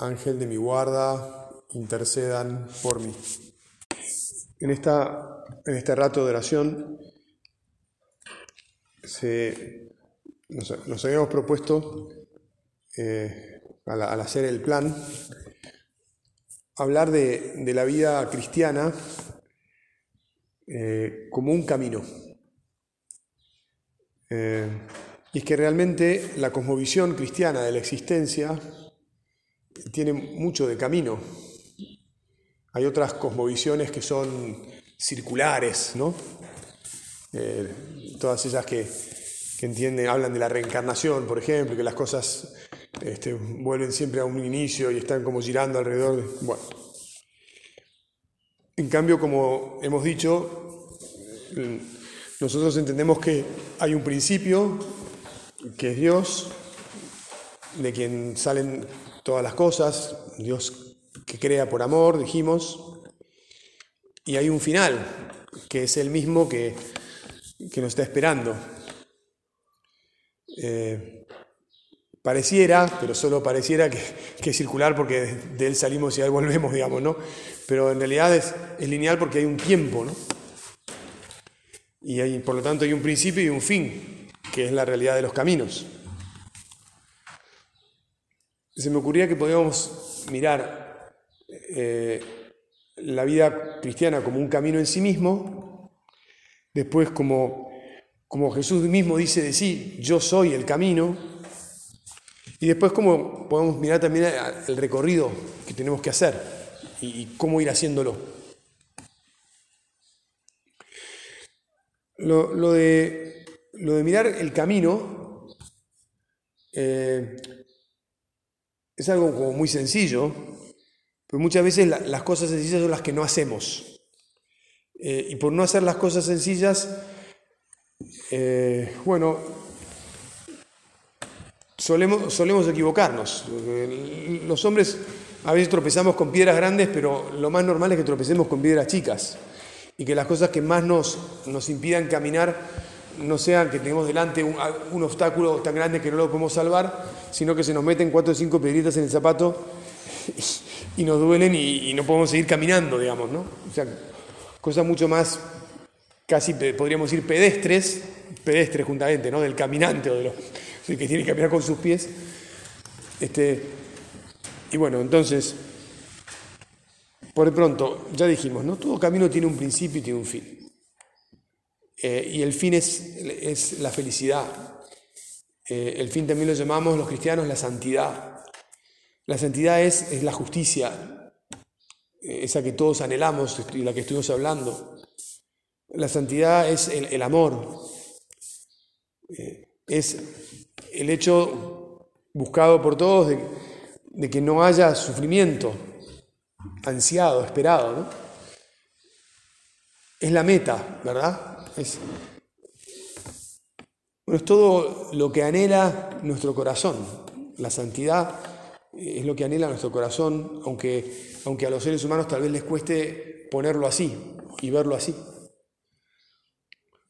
Ángel de mi guarda, intercedan por mí. En, esta, en este rato de oración nos, habíamos propuesto, eh, al, hacer el plan, hablar de, la vida cristiana eh, como un camino. Eh, y es que realmente la cosmovisión cristiana de la existencia tiene mucho de camino. Hay otras cosmovisiones que son circulares, ¿no? Eh, todas ellas que, entienden, hablan de la reencarnación, por ejemplo, que las cosas este, vuelven siempre a un inicio y están como girando alrededor. De, bueno. En cambio, como hemos dicho, nosotros entendemos que hay un principio, que es Dios, de quien salen todas las cosas, Dios que crea por amor, dijimos, y hay un final, que es el mismo que, nos está esperando. Eh, pareciera, pero solo pareciera que, es circular porque de él salimos y ahí volvemos, digamos, ¿no? Pero en realidad es, lineal porque hay un tiempo, ¿no? Y por lo tanto hay un principio y un fin, que es la realidad de los caminos se me ocurría que podíamos mirar eh, la vida cristiana como un camino en sí mismo, después como, como Jesús mismo dice de sí, yo soy el camino, y después como podemos mirar también el recorrido que tenemos que hacer y, cómo ir haciéndolo. Lo, de, lo de mirar el camino, eh, es algo como muy sencillo, pero muchas veces las cosas sencillas son las que no hacemos. Eh, y por no hacer las cosas sencillas, eh, bueno, solemos, solemos equivocarnos. Los hombres a veces tropezamos con piedras grandes, pero lo más normal es que tropecemos con piedras chicas y que las cosas que más nos, nos impidan caminar no sean que tenemos delante un, obstáculo tan grande que no lo podemos salvar, sino que se nos meten cuatro o cinco piedritas en el zapato y, nos duelen y, no podemos seguir caminando, digamos, ¿no? O sea, cosas mucho más, casi podríamos decir pedestres, pedestres juntamente, ¿no? Del caminante o de los que tiene que caminar con sus pies. Este, y bueno, entonces, por de pronto, ya dijimos, ¿no? Todo camino tiene un principio y tiene un fin. Eh, y el fin es, la felicidad. Eh, el fin también lo llamamos los cristianos la santidad. La santidad es, es la justicia, eh, esa que todos anhelamos y la que estuvimos hablando. La santidad es el, amor, es el hecho buscado por todos de, de, que no haya sufrimiento, ansiado, esperado. ¿no? Es la meta, ¿verdad? Es, bueno, es todo lo que anhela nuestro corazón. La santidad es lo que anhela nuestro corazón, aunque, aunque a los seres humanos tal vez les cueste ponerlo así y verlo así.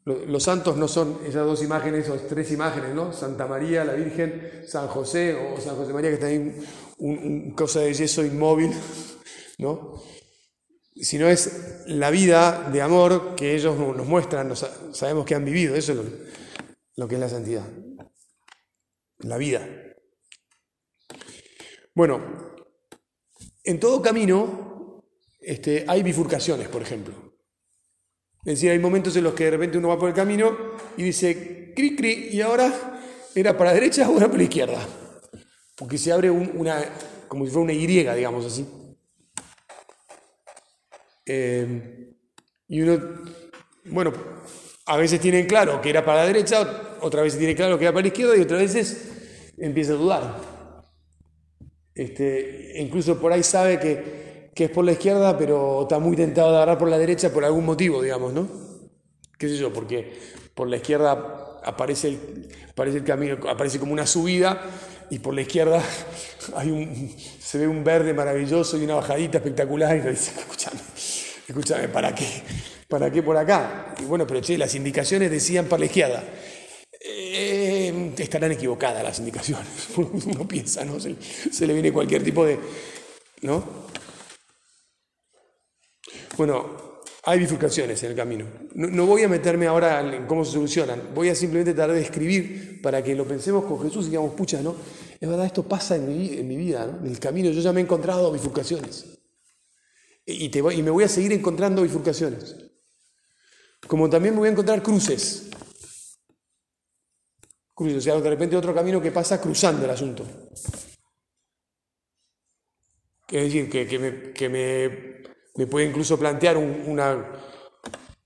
Los santos no son esas dos imágenes o tres imágenes, ¿no? Santa María, la Virgen, San José o San José María que está ahí un, cosa de yeso inmóvil, ¿no? Sino es la vida de amor que ellos nos muestran, sabemos que han vivido, eso es lo, que es la santidad, la vida. Bueno, en todo camino este, hay bifurcaciones, por ejemplo. Es decir, hay momentos en los que de repente uno va por el camino y dice, cri, cri, y ahora era para la derecha o era para la izquierda. Porque se abre una, como si fuera una Y, digamos así. Eh, y uno, bueno, a veces tiene claro que era para la derecha, otra vez tiene claro que era para la izquierda y otras veces empieza a dudar. este, incluso por ahí sabe que, que, es por la izquierda, pero está muy tentado de agarrar por la derecha por algún motivo, digamos, ¿no? ¿Qué sé yo? Porque por la izquierda aparece el, aparece el camino, aparece como una subida y por la izquierda hay un, se ve un verde maravilloso y una bajadita espectacular y dice, escúchame, escúchame, ¿para qué? ¿Para qué por acá? Y bueno, pero che, las indicaciones decían para la. Eh, estarán equivocadas las indicaciones. Uno piensa, ¿no? Se, se, le viene cualquier tipo de... ¿No? Bueno, hay bifurcaciones en el camino. No, voy a meterme ahora en cómo se solucionan. Voy a simplemente tratar de escribir para que lo pensemos con Jesús y digamos, pucha, ¿no? Es verdad, esto pasa en mi, en mi vida, ¿no? En el camino yo ya me he encontrado bifurcaciones. Y, te y me voy a seguir encontrando bifurcaciones. Como también me voy a encontrar cruces. Cruces, o sea, de repente otro camino que pasa cruzando el asunto. Es decir, que, que, me, me, puede incluso plantear un,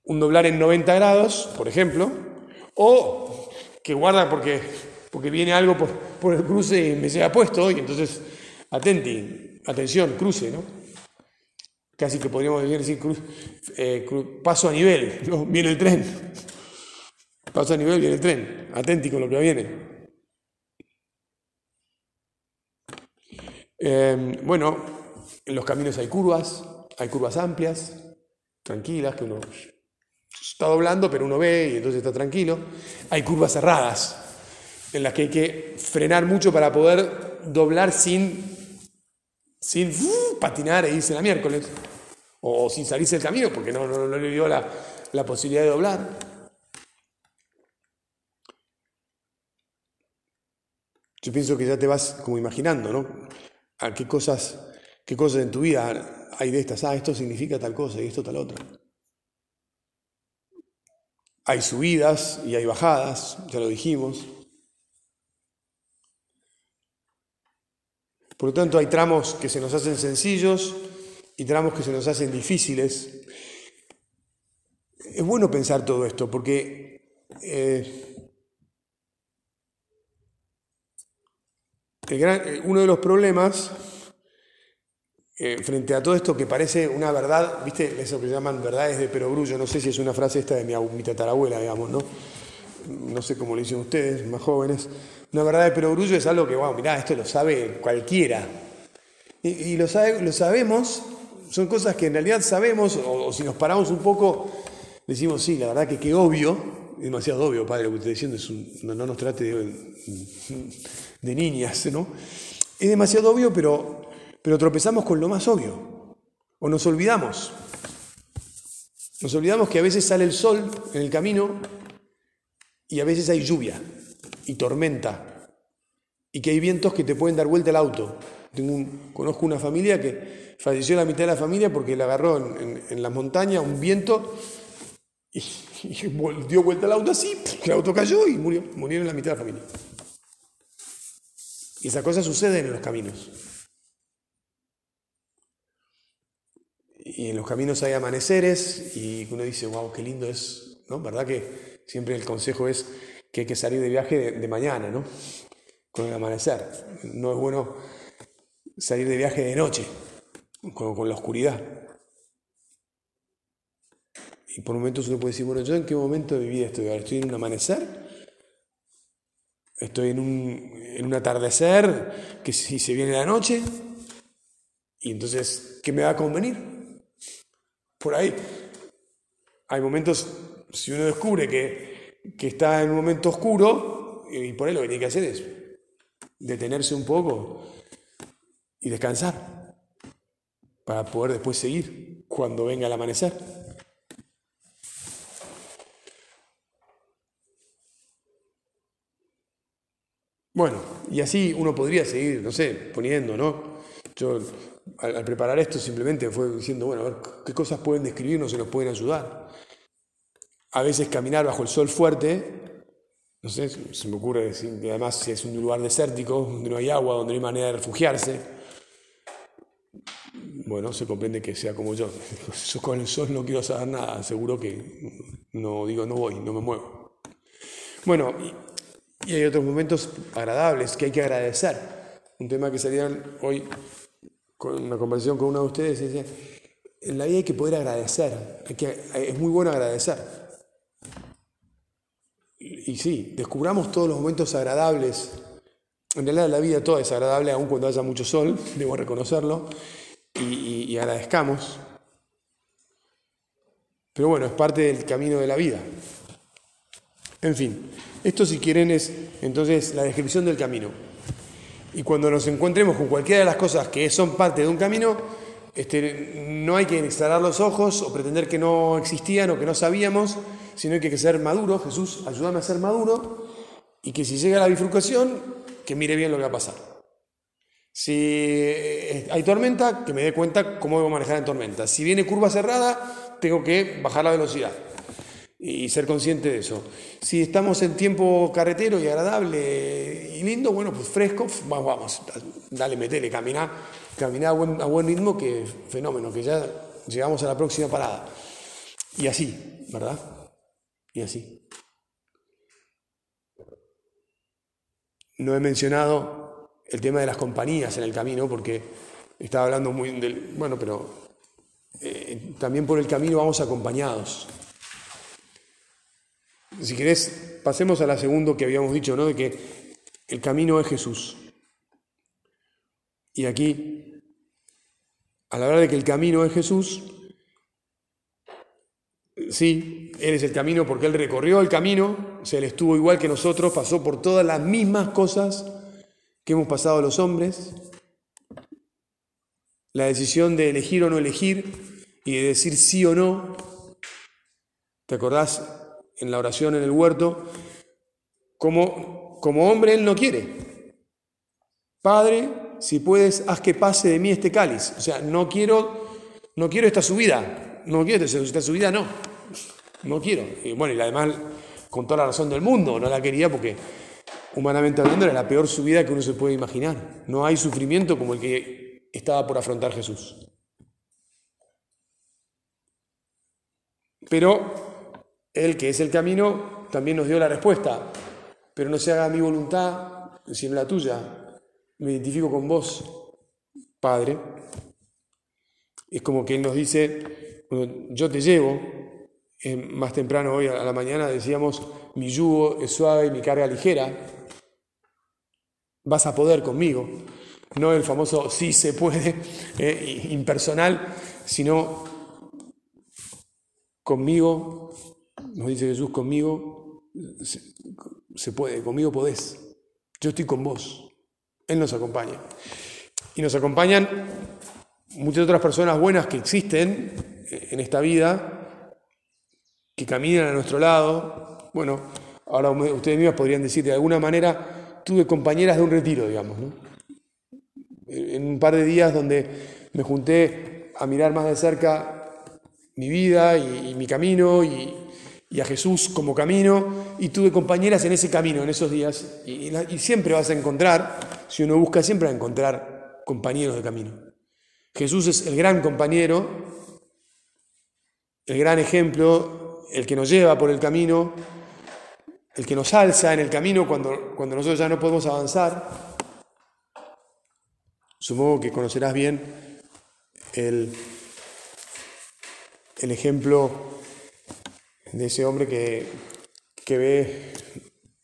un doblar en 90 grados, por ejemplo, o que guarda porque, porque viene algo por, por el cruce y me se ha puesto, y entonces, atenti, atención, cruce, ¿no? Casi que podríamos decir eh, paso a nivel, viene el tren. Paso a nivel, viene el tren. Atenti con lo que viene. Em, bueno, en los caminos hay curvas, hay curvas amplias, tranquilas, que uno está doblando, pero uno ve y entonces está tranquilo. Hay curvas cerradas, en las que hay que frenar mucho para poder doblar sin sin patinar e irse la miércoles, o sin salirse del camino porque no, no, le dio la, la, posibilidad de doblar. Yo pienso que ya te vas como imaginando, ¿no? A qué cosas, qué cosas en tu vida hay de estas. Ah, esto significa tal cosa y esto tal otra. Hay subidas y hay bajadas, ya lo dijimos. Por lo tanto, hay tramos que se nos hacen sencillos y tramos que se nos hacen difíciles. Es bueno pensar todo esto porque eh, eh, uno de los problemas eh, frente a todo esto que parece una verdad, ¿viste? Eso que llaman verdades de perogrullo, no sé si es una frase esta de mi, tatarabuela, digamos, ¿no? No sé cómo le dicen ustedes, más jóvenes. Una verdad de perogrullo es algo que, wow, mirá, esto lo sabe cualquiera. Y, lo, sabe, lo sabemos, son cosas que en realidad sabemos, o, si nos paramos un poco, decimos, sí, la verdad que qué obvio, demasiado obvio, padre, lo que estoy diciendo, es no, nos trate de, de, niñas, ¿no? Es demasiado obvio, pero, pero tropezamos con lo más obvio, o nos olvidamos. Nos olvidamos que a veces sale el sol en el camino y a veces hay lluvia y tormenta y que hay vientos que te pueden dar vuelta el auto. Conozco una familia que falleció la mitad de la familia porque le agarró en, en, la montaña un viento y, dio vuelta el auto así, el auto cayó y murió, murieron la mitad de la familia. Y esas cosas suceden en los caminos. Y en los caminos hay amaneceres y uno dice, wow, qué lindo es, ¿no? ¿Verdad que siempre el consejo es que hay que salir de viaje de, mañana, ¿no? Con el amanecer. No es bueno salir de viaje de noche, con, la oscuridad. Y por momentos uno puede decir, bueno, ¿yo en qué momento de vida estoy ¿Estoy en un amanecer? ¿Estoy en un, en un atardecer que si se viene la noche? Y entonces, ¿qué me va a convenir? Por ahí. Hay momentos, si uno descubre que que está en un momento oscuro y por él lo que tiene que hacer es detenerse un poco y descansar para poder después seguir cuando venga el amanecer. Bueno, y así uno podría seguir, no sé, poniendo, ¿no? Yo al, preparar esto simplemente fue diciendo, bueno, a ver, ¿qué cosas pueden describirnos y nos pueden ayudar? A veces caminar bajo el sol fuerte, no sé, se me ocurre decir que además si es un lugar desértico, donde no hay agua, donde no hay manera de refugiarse, bueno, se comprende que sea como yo. Con el sol no quiero saber nada, seguro que no digo no voy, no me muevo. Bueno, y, hay otros momentos agradables que hay que agradecer. un tema que salieron hoy con una conversación con uno de ustedes, decía, en la vida hay que poder agradecer, que, es muy bueno agradecer. Y sí, descubramos todos los momentos agradables. En realidad la vida toda es agradable, aun cuando haya mucho sol, debo reconocerlo, y agradezcamos. Pero bueno, es parte del camino de la vida. En fin, esto si quieren es entonces la descripción del camino. Y cuando nos encontremos con cualquiera de las cosas que son parte de un camino, este, no hay que cerrar los ojos o pretender que no existían o que no sabíamos, sino hay que ser maduro. Jesús, ayúdame a ser maduro y que si llega la bifurcación, que mire bien lo que va a pasar. Si eh, hay tormenta, que me dé cuenta cómo debo manejar en tormenta. Si viene curva cerrada, tengo que bajar la velocidad y ser consciente de eso. Si estamos en tiempo carretero y agradable y lindo, bueno, pues fresco, vamos, vamos dale, metele, camina, camina a buen, a buen ritmo, que fenómeno, que ya llegamos a la próxima parada. Y así, ¿verdad? Y así. No he mencionado el tema de las compañías en el camino, porque estaba hablando muy del... Bueno, pero eh, también por el camino vamos acompañados. Si querés, pasemos a la segunda que habíamos dicho, ¿no? De que el camino es Jesús. Y aquí, a la hora de que el camino es Jesús, sí, Él es el camino porque Él recorrió el camino, o sea, Él estuvo igual que nosotros, pasó por todas las mismas cosas que hemos pasado los hombres. La decisión de elegir o no elegir y de decir sí o no. ¿Te acordás en la oración en el huerto, como, como hombre él no quiere. Padre, si puedes, haz que pase de mí este cáliz. O sea, no quiero, no quiero esta subida, no quiero esta subida, no, no quiero. Y bueno, y además, con toda la razón del mundo, no la quería porque humanamente hablando era la peor subida que uno se puede imaginar. No hay sufrimiento como el que estaba por afrontar Jesús. Pero él, que es el camino, también nos dio la respuesta. Pero no se haga mi voluntad, sino la tuya. Me identifico con vos, Padre. Es como que Él nos dice, yo te llevo. Más temprano hoy a la mañana decíamos, mi yugo es suave y mi carga ligera. Vas a poder conmigo. No el famoso sí se puede, eh, impersonal, sino conmigo nos dice Jesús, conmigo se, puede, conmigo podés. Yo estoy con vos. Él nos acompaña. Y nos acompañan muchas otras personas buenas que existen en esta vida, que caminan a nuestro lado. Bueno, ahora ustedes mismos podrían decir, de alguna manera, tuve compañeras de un retiro, digamos. En un par de días donde me junté a mirar más de cerca mi vida y mi camino y, y a Jesús como camino y tuve compañeras en ese camino, en esos días. Y, siempre vas a encontrar, si uno busca, siempre va a encontrar compañeros de camino. Jesús es el gran compañero, el gran ejemplo, el que nos lleva por el camino, el que nos alza en el camino cuando, cuando nosotros ya no podemos avanzar. Supongo que conocerás bien el, el ejemplo de ese hombre que, que ve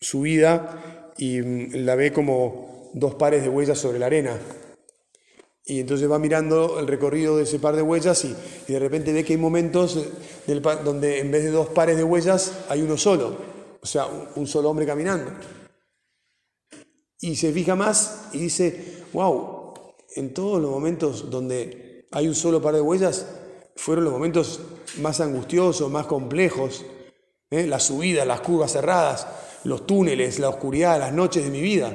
su vida y la ve como dos pares de huellas sobre la arena. Y entonces va mirando el recorrido de ese par de huellas y, de repente ve que hay momentos donde en vez de dos pares de huellas hay uno solo, o sea, un, solo hombre caminando. Y se fija más y dice, wow, en todos los momentos donde hay un solo par de huellas, fueron los momentos más angustiosos, más complejos, ¿eh? las subidas, las curvas cerradas, los túneles, la oscuridad, las noches de mi vida.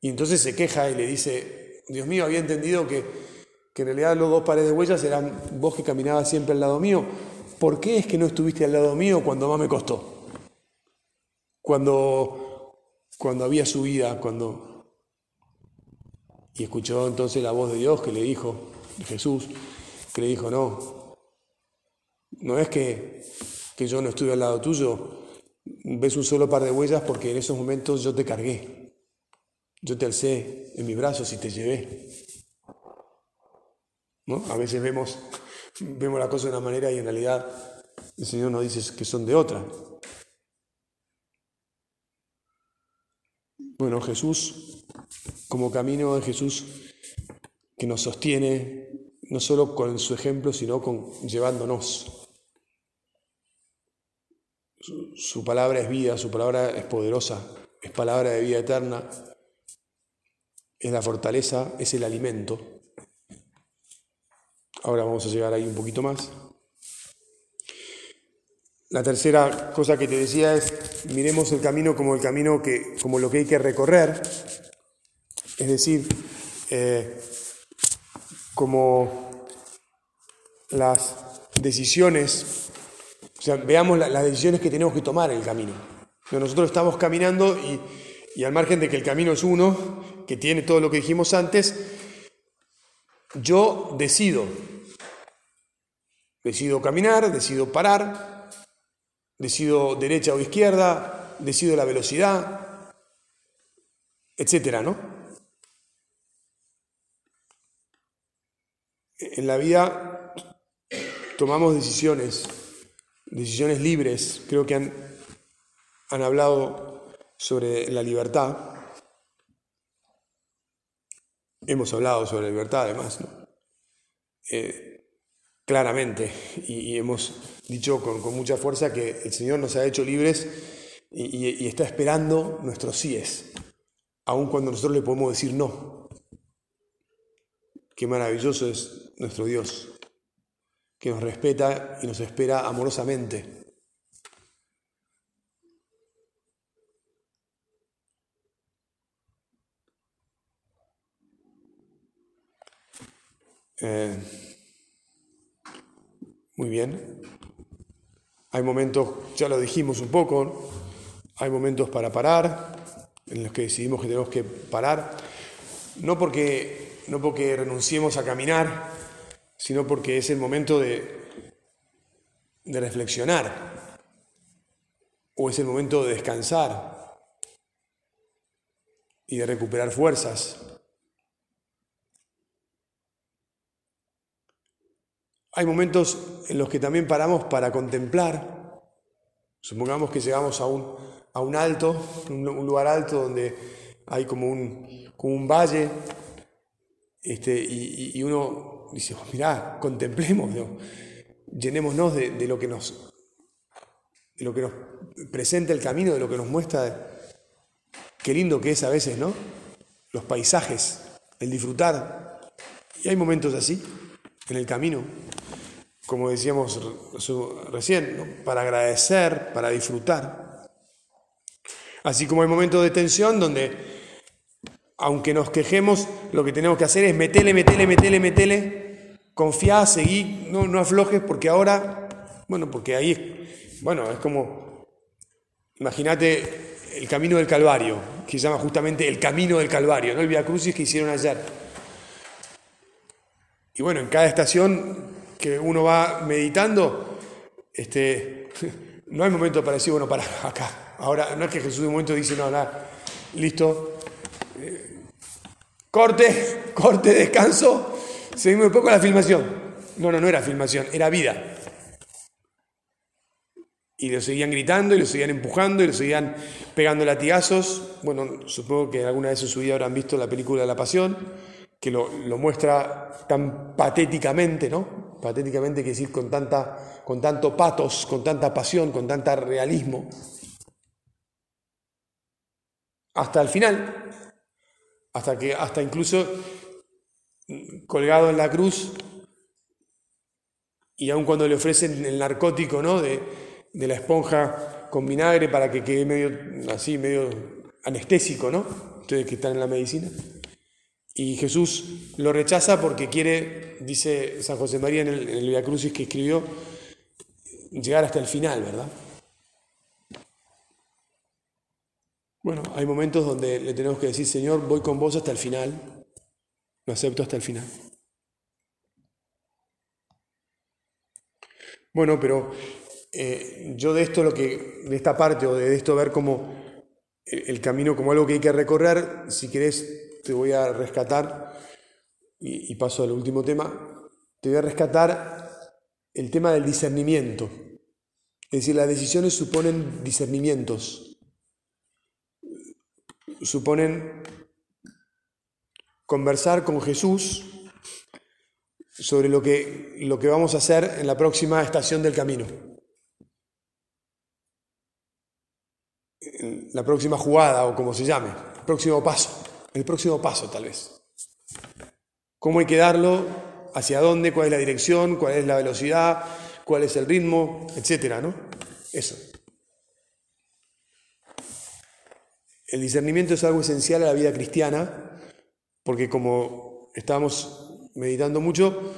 Y entonces se queja y le dice, Dios mío, había entendido que, que en realidad los dos pares de huellas eran vos que caminabas siempre al lado mío. ¿Por qué es que no estuviste al lado mío cuando más me costó? Cuando, cuando había subida, cuando... Y escuchó entonces la voz de Dios que le dijo, Jesús, que le dijo, no, no es que, yo no estuve al lado tuyo, ves un solo par de huellas porque en esos momentos yo te cargué. Yo te alcé en mis brazos y te llevé. ¿No? A veces vemos, vemos la cosa de una manera y en realidad el Señor nos dice que son de otra. Bueno, Jesús, como camino de Jesús que nos sostiene, no solo con su ejemplo, sino con llevándonos. Su, palabra es vida, su palabra es poderosa, es palabra de vida eterna, es la fortaleza, es el alimento. Ahora vamos a llegar ahí un poquito más. La tercera cosa que te decía es, miremos el camino como el camino que, como lo que hay que recorrer, es decir, eh, como las decisiones, o sea, veamos las decisiones que tenemos que tomar en el camino. Nosotros estamos caminando y, y al margen de que el camino es uno, que tiene todo lo que dijimos antes, yo decido, decido caminar, decido parar, decido derecha o izquierda, decido la velocidad, etcétera, ¿no? En la vida tomamos decisiones, decisiones libres. Creo que han, han hablado sobre la libertad. Hemos hablado sobre la libertad además, eh, claramente, y, hemos dicho con, mucha fuerza que el Señor nos ha hecho libres y, y está esperando nuestros síes, aun cuando nosotros le podemos decir no. Qué maravilloso es nuestro Dios, que nos respeta y nos espera amorosamente. Eh, muy bien. Hay momentos, ya lo dijimos un poco, hay momentos para parar, en los que decidimos que tenemos que parar, no porque no porque renunciemos a caminar, sino porque es el momento de, de reflexionar o es el momento de descansar y de recuperar fuerzas. Hay momentos en los que también paramos para contemplar. Supongamos que llegamos a un, a un alto, un, lugar alto donde hay como un, un valle este, y, uno dice, mirá, contemplemos, llenémonos de, lo que nos, de lo que nos presenta el camino, de lo que nos muestra. Qué lindo que es a veces, ¿no? Los paisajes, el disfrutar. Y hay momentos así, en el camino, como decíamos recién, para agradecer, para disfrutar. Así como hay momentos de tensión donde aunque nos quejemos, lo que tenemos que hacer es metele, metele, metele, metele, confiá, seguí, no, no aflojes, porque ahora, bueno, porque ahí, bueno, es como, imagínate el camino del Calvario, que se llama justamente el camino del Calvario, ¿no? el Via Crucis que hicieron ayer. Y bueno, en cada estación que uno va meditando, este, no hay momento para decir, bueno, para acá. Ahora, no es que Jesús de un momento dice, no, nada, listo, Corte, corte, descanso. Seguimos un poco la filmación. No, no, no era filmación, era vida. Y lo seguían gritando y lo seguían empujando y lo seguían pegando latigazos. Bueno, supongo que alguna vez en su vida habrán visto la película La Pasión, que lo, muestra tan patéticamente, ¿no? Patéticamente, quiere decir con, tanta, con tanto patos, con tanta pasión, con tanta realismo. Hasta el final, hasta que hasta incluso colgado en la cruz y aun cuando le ofrecen el narcótico ¿no? de, de la esponja con vinagre para que quede medio así, medio anestésico, ¿no? Ustedes que están en la medicina. Y Jesús lo rechaza porque quiere, dice San José María en el, en el Via Crucis que escribió, llegar hasta el final, ¿verdad? Bueno, hay momentos donde le tenemos que decir, Señor, voy con vos hasta el final, lo acepto hasta el final. Bueno, pero eh, yo de esto, lo que, de esta parte o de esto ver cómo, el camino como algo que hay que recorrer. Si querés, te voy a rescatar, y, paso al último tema, te voy a rescatar el tema del discernimiento. Es decir, las decisiones suponen discernimientos, suponen conversar con Jesús sobre lo que, lo que vamos a hacer en la próxima estación del camino. La próxima jugada o como se llame, próximo paso, el próximo paso tal vez. ¿Cómo hay que darlo? ¿Hacia dónde? ¿Cuál es la dirección? ¿Cuál es la velocidad? ¿Cuál es el ritmo? Etcétera, ¿no? Eso. El discernimiento es algo esencial a la vida cristiana, porque como estábamos meditando mucho,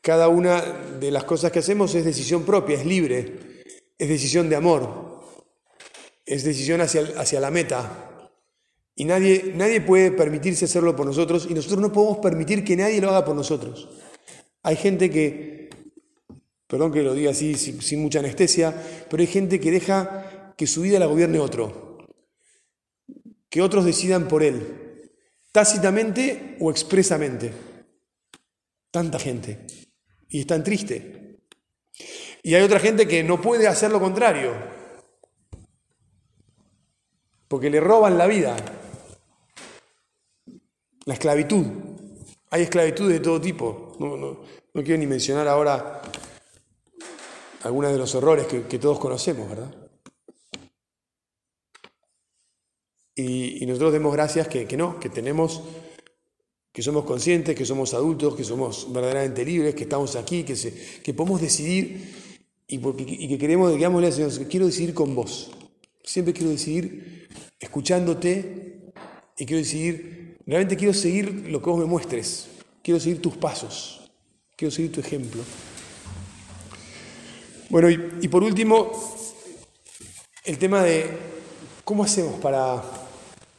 cada una de las cosas que hacemos es decisión propia, es libre, es decisión de amor, es decisión hacia, hacia la meta. Y nadie, nadie puede permitirse hacerlo por nosotros y nosotros no podemos permitir que nadie lo haga por nosotros. Hay gente que, perdón que lo diga así sin, sin mucha anestesia, pero hay gente que deja que su vida la gobierne otro, que otros decidan por él, tácitamente o expresamente. Tanta gente. Y están triste. Y hay otra gente que no puede hacer lo contrario. Porque le roban la vida. La esclavitud. Hay esclavitud de todo tipo. No, quiero ni mencionar ahora algunos de los errores que, todos conocemos, ¿verdad? Y, nosotros demos gracias que, que no, que tenemos que somos conscientes, que somos adultos, que somos verdaderamente libres, que estamos aquí, que, que podemos decidir y, que queremos, digámosle al Señor, quiero decidir con vos. Siempre quiero decidir escuchándote y quiero decidir, realmente quiero seguir lo que vos me muestres, quiero seguir tus pasos, quiero seguir tu ejemplo. Bueno, y, por último, el tema de cómo hacemos para,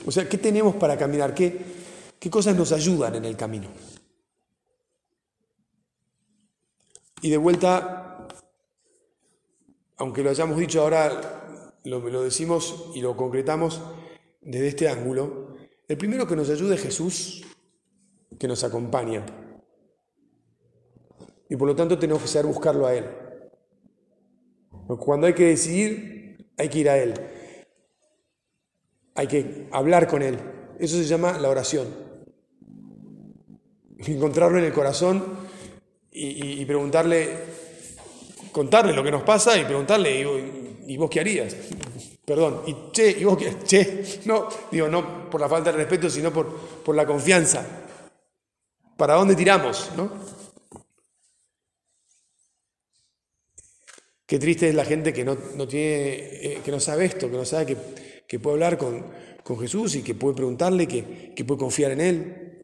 o sea, ¿qué tenemos para caminar? ¿Qué, ¿Qué cosas nos ayudan en el camino? Y de vuelta, aunque lo hayamos dicho ahora, lo decimos y lo concretamos desde este ángulo, el primero que nos ayuda es Jesús, que nos acompaña. Y por lo tanto tenemos que saber buscarlo a Él. Cuando hay que decidir, hay que ir a Él. Hay que hablar con Él. Eso se llama la oración encontrarlo en el corazón y, preguntarle, contarle lo que nos pasa y preguntarle, ¿y, vos qué harías? Perdón, y che, ¿y vos qué? Che, no, digo, no por la falta de respeto, sino por, por la confianza. ¿Para dónde tiramos? ¿no? Qué triste es la gente que no, tiene, eh, que no sabe esto, que no sabe que, que puede hablar con, con, Jesús y que puede preguntarle, que, que puede confiar en Él.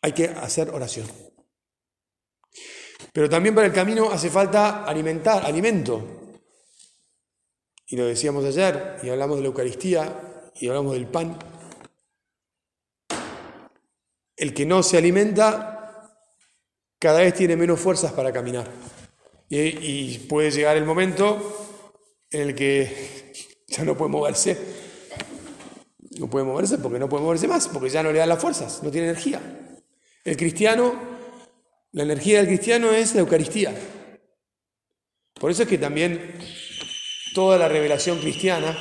Hay que hacer oración. Pero también para el camino hace falta alimentar, alimento. Y lo decíamos ayer, y hablamos de la Eucaristía, y hablamos del pan. El que no se alimenta cada vez tiene menos fuerzas para caminar. Y, puede llegar el momento en el que ya no puede moverse. No puede moverse porque no puede moverse más, porque ya no le dan las fuerzas, no tiene energía. El cristiano, la energía del cristiano es la Eucaristía. Por eso es que también toda la revelación cristiana,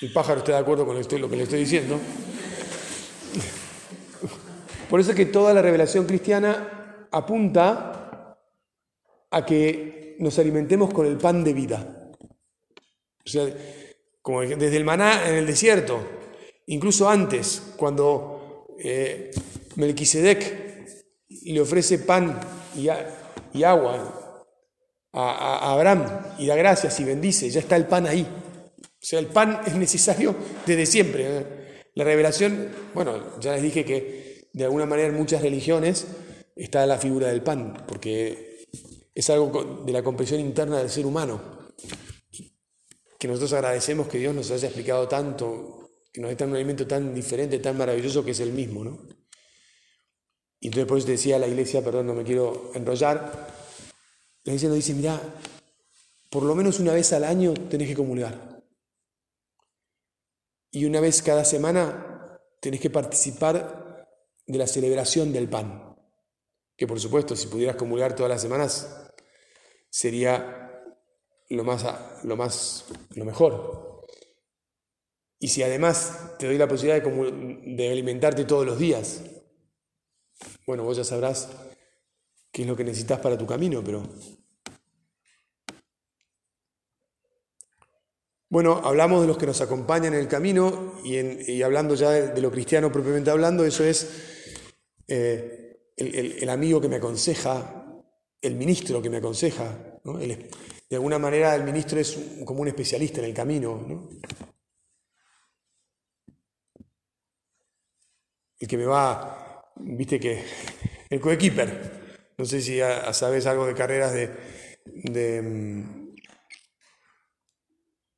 el pájaro está de acuerdo con lo que le estoy diciendo, por eso es que toda la revelación cristiana apunta a que nos alimentemos con el pan de vida. O sea, como desde el maná en el desierto, incluso antes, cuando eh, Melquisedec le ofrece pan y, agua a, Abraham y da gracias y bendice, ya está el pan ahí. O sea, el pan es necesario desde siempre. ¿eh? La revelación, bueno, ya les dije que de alguna manera en muchas religiones está la figura del pan, porque es algo de la comprensión interna del ser humano, que nosotros agradecemos que Dios nos haya explicado tanto, que nos dé un alimento tan diferente, tan maravilloso que es el mismo, ¿no? Y entonces por eso decía la iglesia, perdón, no me quiero enrollar, la dice, mira, por lo menos una vez al año tenés que comulgar. y una vez cada semana tenés que participar de la celebración del pan. Que por supuesto, si pudieras comulgar todas las semanas, sería lo más, lo más, lo mejor. Y si además te doy la posibilidad de, de alimentarte todos los días, bueno, vos ya sabrás qué es lo que necesitas para tu camino, pero Bueno, hablamos de los que nos acompañan en el camino y, hablando ya de, lo cristiano propiamente hablando, eso es eh, el, amigo que me aconseja, el ministro que me aconseja. de alguna manera el ministro es como un especialista en el camino. ¿no? El que me va, viste que, el coequiper, no sé si sabes algo de carreras de mm,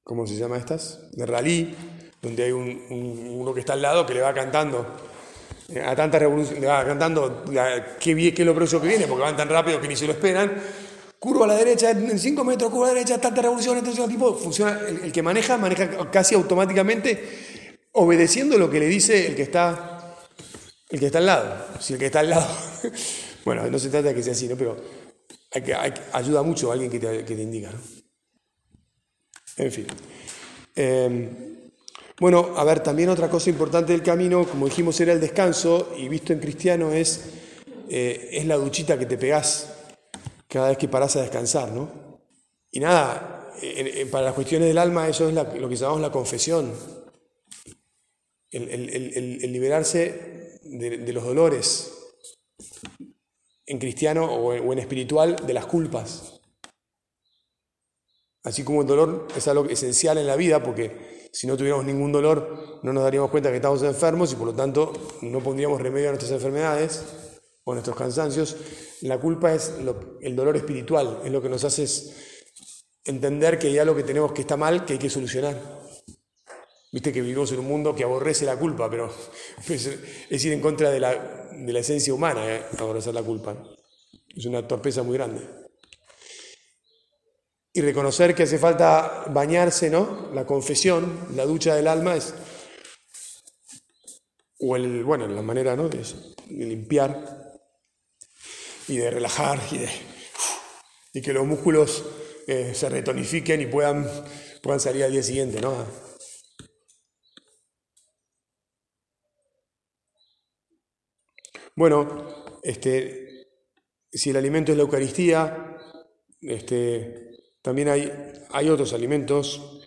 ¿cómo se llama estas? De rally, donde hay uno que está al lado que le va cantando eh, a tanta revolución, le va cantando qué, qué es lo próximo que viene, porque van tan rápido que ni se lo esperan. Curva a la derecha, en 5 metros, curva a la derecha, tanta revolución, entonces tipo, funciona, el, que maneja, maneja casi automáticamente, obedeciendo lo que le dice el que está, el que está al lado. Si el que está al lado, bueno, no se trata de que sea así, ¿no? pero que, ayuda mucho a alguien que te, que te indica. ¿no? En fin. Em, bueno, a ver, también otra cosa importante del camino, como dijimos, era el descanso, y visto en cristiano es, eh, es la duchita que te pegás cada vez que parás a descansar, ¿no? Y nada, para las cuestiones del alma eso es lo que llamamos la confesión, el, liberarse de, los dolores, en cristiano o en espiritual, de las culpas. Así como el dolor es algo esencial en la vida, porque si no tuviéramos ningún dolor no nos daríamos cuenta que estamos enfermos y por lo tanto no pondríamos remedio a nuestras enfermedades o nuestros cansancios. La culpa es el dolor espiritual, es lo que nos hace entender que hay algo que tenemos que está mal, que hay que solucionar. Viste que vivimos en un mundo que aborrece la culpa, pero es, ir en contra de la, esencia humana, eh, aborrecer la culpa. Es una torpeza muy grande y reconocer que hace falta bañarse, ¿no? La confesión, la ducha del alma es, o el, bueno, la manera, ¿no? De, limpiar y de relajar y, de, y que los músculos eh, se retonifiquen y puedan, puedan salir al día siguiente, ¿no? Bueno, este, si el alimento es la Eucaristía, este, también hay, hay otros alimentos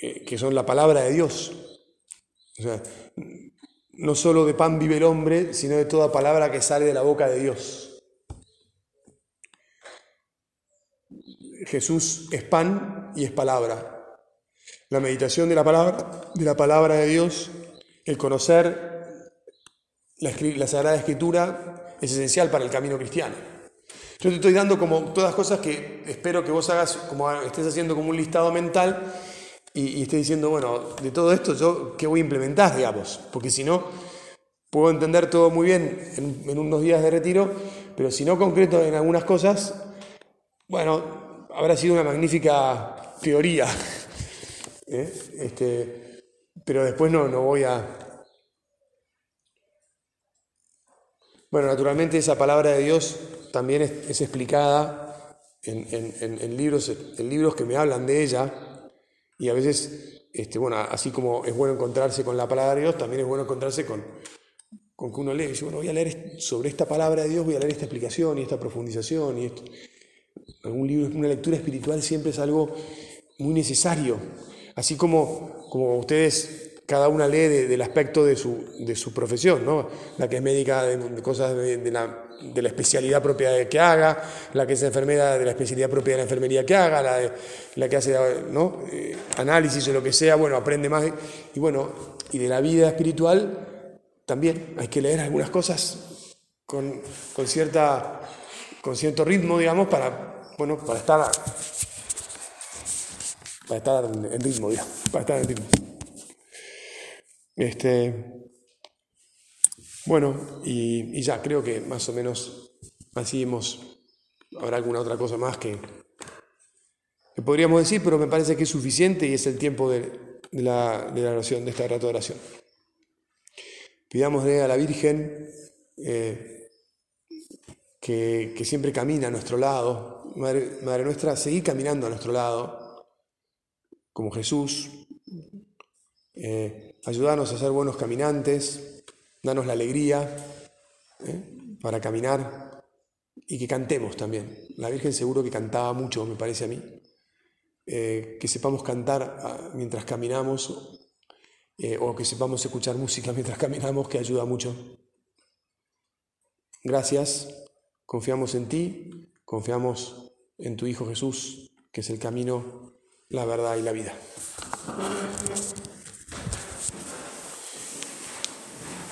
eh, que son la palabra de Dios. O sea, no solo de pan vive el hombre, sino de toda palabra que sale de la boca de Dios. Jesús es pan y es palabra. La meditación de la palabra, de la palabra de Dios, el conocer la, la Sagrada Escritura es esencial para el camino cristiano. Yo te estoy dando como todas cosas que espero que vos hagas, como estés haciendo como un listado mental y, estés diciendo, bueno, de todo esto yo, ¿qué voy a implementar, digamos? Porque si no, puedo entender todo muy bien en, unos días de retiro, pero si no concreto en algunas cosas, bueno, habrá sido una magnífica teoría. ¿eh? Este, pero después no, no voy a... Bueno, naturalmente esa palabra de Dios también es, explicada en, libros, en libros que me hablan de ella y a veces, este, bueno, así como es bueno encontrarse con la palabra de Dios, también es bueno encontrarse con, con que uno lee, dice, bueno, voy a leer sobre esta palabra de Dios, voy a leer esta explicación y esta profundización y esto. Algún libro, una lectura espiritual siempre es algo muy necesario. Así como, como ustedes, cada una lee del aspecto de su, de su profesión, ¿no? La que es médica de, cosas de la de la especialidad propia que haga, la que es enfermera de la especialidad propia de la enfermería que haga, la, la que hace ¿no? Eh, análisis o lo que sea, bueno, aprende más. y bueno, y de la vida espiritual también hay que leer algunas cosas con, cierta, con cierto ritmo, digamos, para, bueno, para estar, para estar en ritmo, digamos, para estar en ritmo. Este, bueno, y, ya creo que más o menos así hemos... Habrá alguna otra cosa más que, podríamos decir, pero me parece que es suficiente y es el tiempo de, la, de la oración, de esta rato de oración. Pidámosle a la Virgen eh, que, siempre camina a nuestro lado. Madre, Madre nuestra, seguir caminando a nuestro lado, como Jesús. Eh, ayudarnos a ser buenos caminantes, danos la alegría eh, para caminar y que cantemos también. La Virgen seguro que cantaba mucho, me parece a mí. Eh, que sepamos cantar ah, mientras caminamos o que sepamos escuchar música mientras caminamos, que ayuda mucho. Gracias, confiamos en ti, confiamos en tu Hijo Jesús, que es el camino, la verdad y la vida.